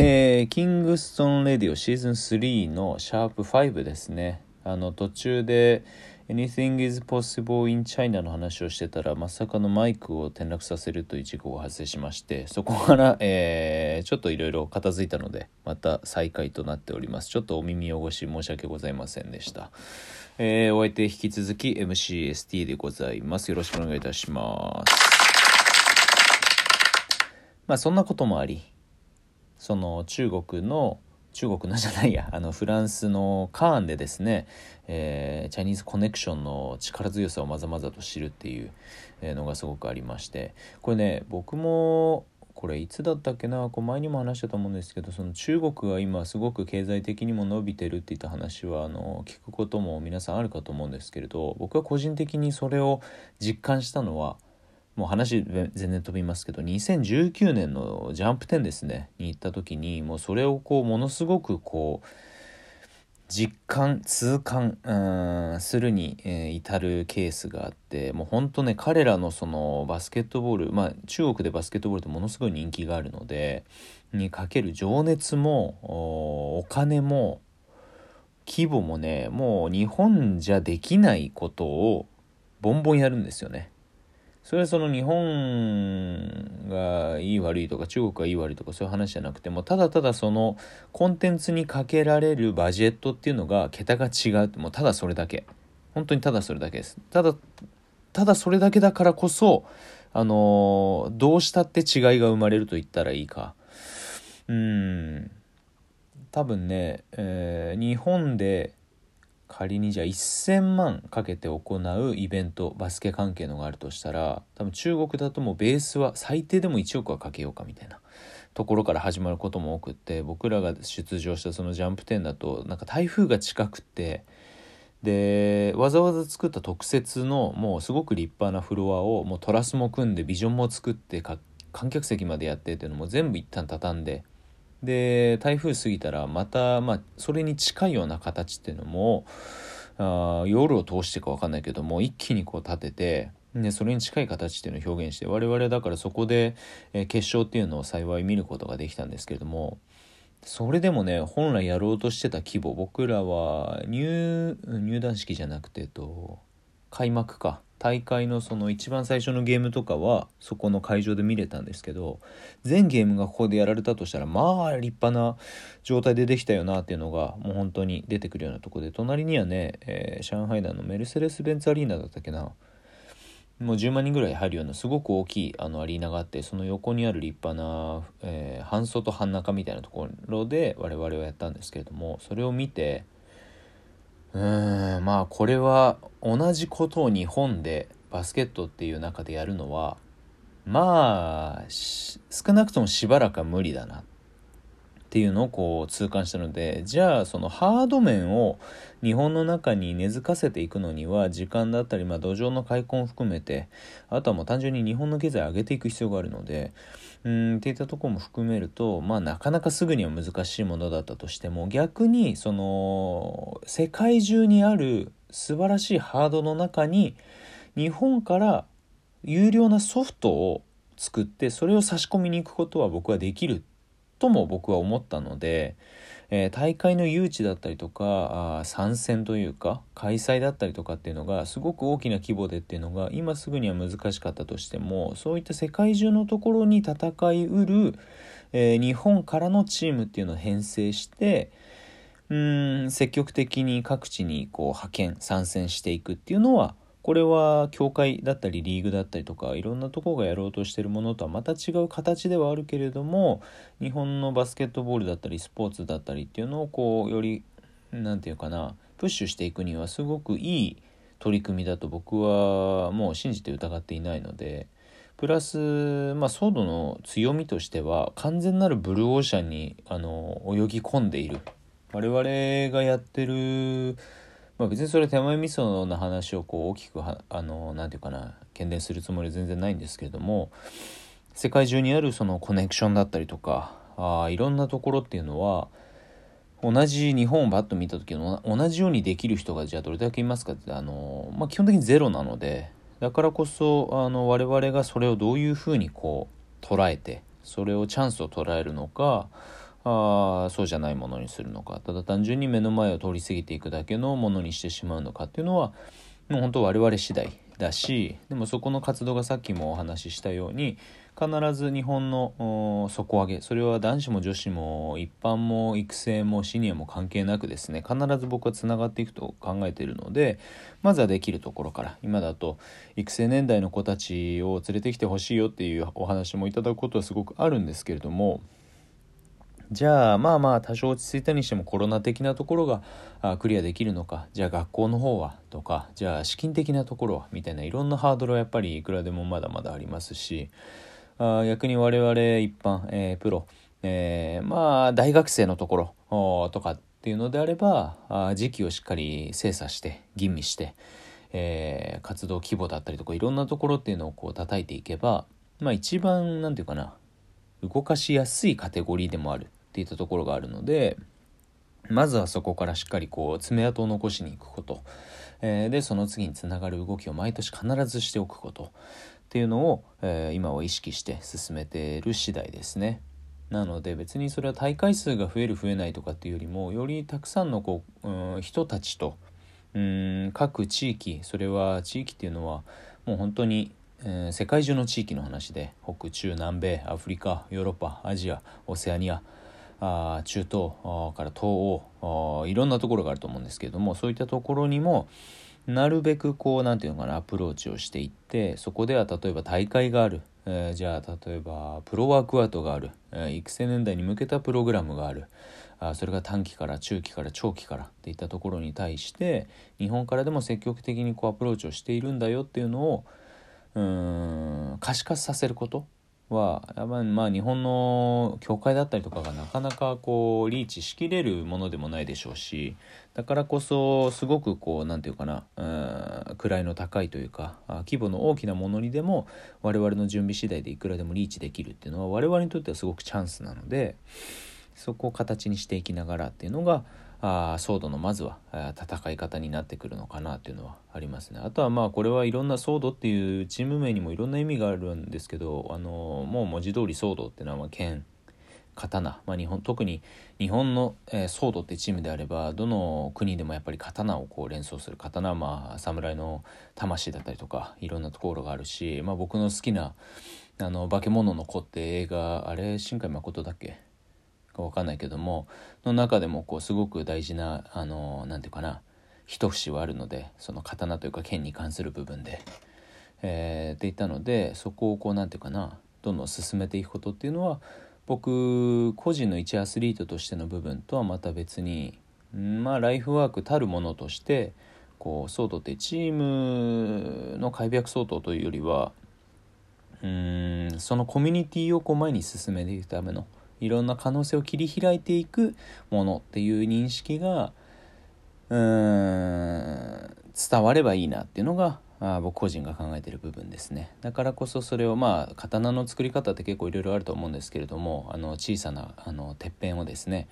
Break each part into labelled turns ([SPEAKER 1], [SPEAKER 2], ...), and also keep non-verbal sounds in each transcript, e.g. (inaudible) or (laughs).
[SPEAKER 1] えー、キングストンレディオシーズン3のシャープ5ですね。あの途中で Anything is possible in China の話をしてたらまさかのマイクを転落させるという事故が発生しましてそこから、えー、ちょっといろいろ片付いたのでまた再開となっております。ちょっとお耳汚し申し訳ございませんでした、えー、お相手引き続き MCST でございます。よろしくお願いいたします。まあそんなこともありその中国の中国のじゃないや (laughs) あのフランスのカーンでですね、えー、チャイニーズコネクションの力強さをまざまざと知るっていうのがすごくありましてこれね僕もこれいつだったっけなこう前にも話したと思うんですけどその中国が今すごく経済的にも伸びてるっていった話はあの聞くことも皆さんあるかと思うんですけれど僕は個人的にそれを実感したのはもう話全然飛びますけど2019年のジャンプ10ですねに行った時にもうそれをこうものすごくこう実感痛感うんするに、えー、至るケースがあってもうほんとね彼らのそのバスケットボールまあ中国でバスケットボールってものすごい人気があるのでにかける情熱もお金も規模もねもう日本じゃできないことをボンボンやるんですよね。それはその日本がいい悪いとか中国がいい悪いとかそういう話じゃなくてもただただそのコンテンツにかけられるバジェットっていうのが桁が違うもうただそれだけ。本当にただそれだけです。ただただそれだけだからこそあのどうしたって違いが生まれると言ったらいいか。うん。多分ね、えー、日本で仮にじゃあ1000万かけて行うイベントバスケ関係のがあるとしたら多分中国だともうベースは最低でも1億はかけようかみたいなところから始まることも多くって僕らが出場したそのジャンプ10だとなんか台風が近くてでわざわざ作った特設のもうすごく立派なフロアをもうトラスも組んでビジョンも作って観客席までやってっていうのも全部一旦畳んでで台風過ぎたらまた、まあ、それに近いような形っていうのもあ夜を通してか分かんないけども一気にこう立ててでそれに近い形っていうのを表現して我々だからそこで、えー、決勝っていうのを幸い見ることができたんですけれどもそれでもね本来やろうとしてた規模僕らは入入団式じゃなくて、と、開幕か。大会のその一番最初のゲームとかはそこの会場で見れたんですけど全ゲームがここでやられたとしたらまあ立派な状態でできたよなっていうのがもう本当に出てくるようなとこで隣にはね、えー、上海団のメルセデス・ベンツアリーナだったっけな。もう10万人ぐらい入るようなすごく大きいあのアリーナがあってその横にある立派な、えー、半袖半中みたいなところで我々はやったんですけれどもそれを見てうーんまあこれは同じことを日本でバスケットっていう中でやるのはまあ少なくともしばらくは無理だなっていうのをこう痛感したのでじゃあそのハード面を日本の中に根付かせていくのには時間だったり、まあ、土壌の開墾を含めてあとはもう単純に日本の経済を上げていく必要があるのでうんっていったところも含めるとまあなかなかすぐには難しいものだったとしても逆にその世界中にある素晴らしいハードの中に日本から有料なソフトを作ってそれを差し込みに行くことは僕はできるとも僕は思ったので、えー、大会の誘致だったりとかあ参戦というか開催だったりとかっていうのがすごく大きな規模でっていうのが今すぐには難しかったとしてもそういった世界中のところに戦いうる、えー、日本からのチームっていうのを編成してうん積極的に各地にこう派遣参戦していくっていうのはこれは協会だったりリーグだったりとかいろんなとこがやろうとしてるものとはまた違う形ではあるけれども日本のバスケットボールだったりスポーツだったりっていうのをこうより何て言うかなプッシュしていくにはすごくいい取り組みだと僕はもう信じて疑っていないのでプラス、まあ、ソードの強みとしては完全なるブルーオーシャンにあの泳ぎ込んでいる。我々がやってるまあ、別にそれ手前味噌の話をこう大きくはあのなんていうかな喧伝するつもりは全然ないんですけれども世界中にあるそのコネクションだったりとかあいろんなところっていうのは同じ日本をバッと見た時の同じようにできる人がじゃあどれだけいますかってあの、まあ、基本的にゼロなのでだからこそあの我々がそれをどういうふうにこう捉えてそれをチャンスを捉えるのかあそうじゃないものにするのか。ただ単純に目の前を通り過ぎていくだけのものにしてしまうのかっていうのはもう本当我々次第だしでもそこの活動がさっきもお話ししたように必ず日本の底上げそれは男子も女子も一般も育成もシニアも関係なくですね必ず僕はつながっていくと考えているのでまずはできるところから今だと育成年代の子たちを連れてきてほしいよっていうお話もいただくことはすごくあるんですけれどもじゃあまあまあ多少落ち着いたにしてもコロナ的なところがあクリアできるのか。じゃあ学校の方はとかじゃあ資金的なところはみたいないろんなハードルはやっぱりいくらでもまだまだありますしあ逆に我々一般、えー、プロ、えー、まあ大学生のところとかっていうのであればあ時期をしっかり精査して吟味して、えー、活動規模だったりとかいろんなところっていうのをこう叩いていけばまあ一番何て言うかな動かしやすいカテゴリーでもある。っていったところがあるのでまずはそこからしっかりこう爪痕を残しに行くこと、えー、でその次につながる動きを毎年必ずしておくことっていうのを、えー、今は意識して進めている次第ですね。なので別にそれは大会数が増える増えないとかっていうよりもよりたくさんのこう、うん、人たちとうん各地域それは地域っていうのはもう本当にえー、世界中の地域の話で北中南米アフリカヨーロッパアジアオセアニアあ中東から東欧いろんなところがあると思うんですけれどもそういったところにもなるべくこう何て言うのかなアプローチをしていってそこでは例えば大会がある、えー、じゃあ例えばプロワークアウトがある、えー、育成年代に向けたプログラムがある。あそれが短期から中期から長期からっていったところに対して日本からでも積極的にこうアプローチをしているんだよっていうのをうん可視化させること。はまあ日本の教会だったりとかがなかなかこうリーチしきれるものでもないでしょうしだからこそすごくこう何て言うかな位の高いというか規模の大きなものにでも我々の準備次第でいくらでもリーチできるっていうのは我々にとってはすごくチャンスなのでそこを形にしていきながらっていうのがあソードのまずは戦い方になってくるのかなっていうのはありますね。あとはまあこれはいろんなソードっていうチーム名にもいろんな意味があるんですけどあのもう文字通りソードっていうのはまあ剣刀、まあ、日本特に日本の、えー、ソードってチームであればどの国でもやっぱり刀をこう連想する。刀はまあ侍の魂だったりとかいろんなところがあるし、まあ、僕の好きなあの化け物の子って映画あれ新海誠だっけ？か分かんないけどもの中でもこうすごく大事なあの何て言うかな一節はあるのでその刀というか剣に関する部分で。えー、って言ったのでそこをこう何て言うかなどんどん進めていくことっていうのは僕個人の一アスリートとしての部分とはまた別にまあライフワークたるものとしてこうソードってチームの開闢相当というよりはうんそのコミュニティをこう前に進めていくためのいろんな可能性を切り開いていくものっていう認識がうーん伝わればいいなっていうのがあ僕個人が考えてる部分ですね。だからこそそれをまあ刀の作り方って結構いろいろあると思うんですけれどもあの小さなあのてっぺんをですね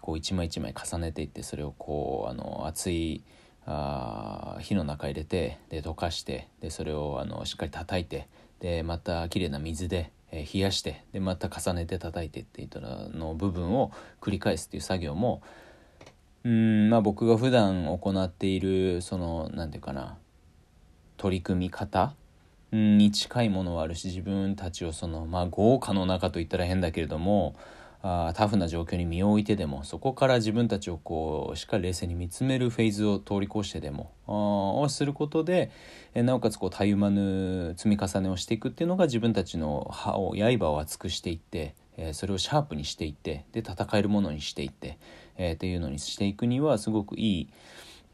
[SPEAKER 1] こう一枚一枚重ねていってそれをこうあの熱いあ火の中入れてで溶かしてでそれをあのしっかり叩いてでまた綺麗な水でえ冷やしてでまた重ねて叩いてっていったの部分を繰り返すっていう作業もうんまあ僕が普段行っているその何て言うかな取り組み方に近いものはあるし自分たちをそのまあ豪華の中といったら変だけれどもタフな状況に身を置いてでもそこから自分たちをこうしっかり冷静に見つめるフェーズを通り越してでもをすることでえなおかつこうたゆまぬ積み重ねをしていくっていうのが自分たちの刃を刃を厚くしていってえそれをシャープにしていってで戦えるものにしていって、えー、っていうのにしていくにはすごくいい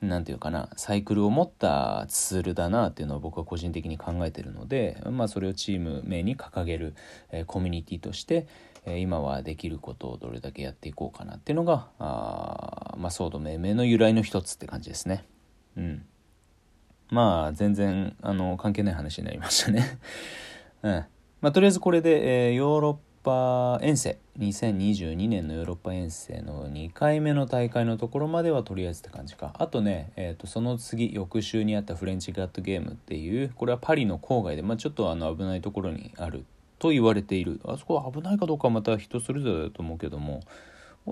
[SPEAKER 1] 何て言うかなサイクルを持ったツールだなっていうのは僕は個人的に考えてるので、まあ、それをチーム名に掲げる、えー、コミュニティとして、今はできることをどれだけやっていこうかなっていうのがあ、まあ、ソード命名の由来の一つって感じですね。うんまあ全然あの関係ない話になりましたね。(laughs) うんまあ、とりあえずこれで、えー、ヨーロッパ遠征2022年のヨーロッパ遠征の2回目の大会のところまではとりあえずって感じかあとね、えーと、その次翌週にあったフレンチガットゲームっていうこれはパリの郊外で、まあ、ちょっとあの危ないところにあると言われている。あそこは危ないかどうかはまた人それぞれだと思うけども。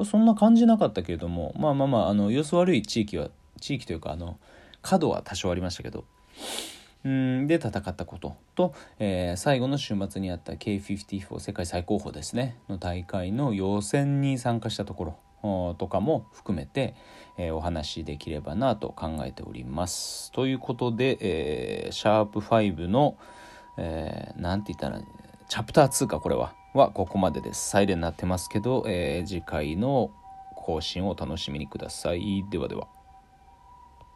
[SPEAKER 1] そんな感じなかったけれども。まあまあまああの様子悪い地域は地域というかあの角は多少ありましたけど。うんで戦ったこと。と、えー、最後の週末にあった K54 世界最高峰ですね。の大会の予選に参加したところ。とかも含めて、えー、お話しできればなと考えております。ということで、えー、シャープ5の、えー、て言ったら、チャプター2かこれは、はここまでです。サイレンになってますけど、えー、次回の更新をお楽しみにください。ではでは。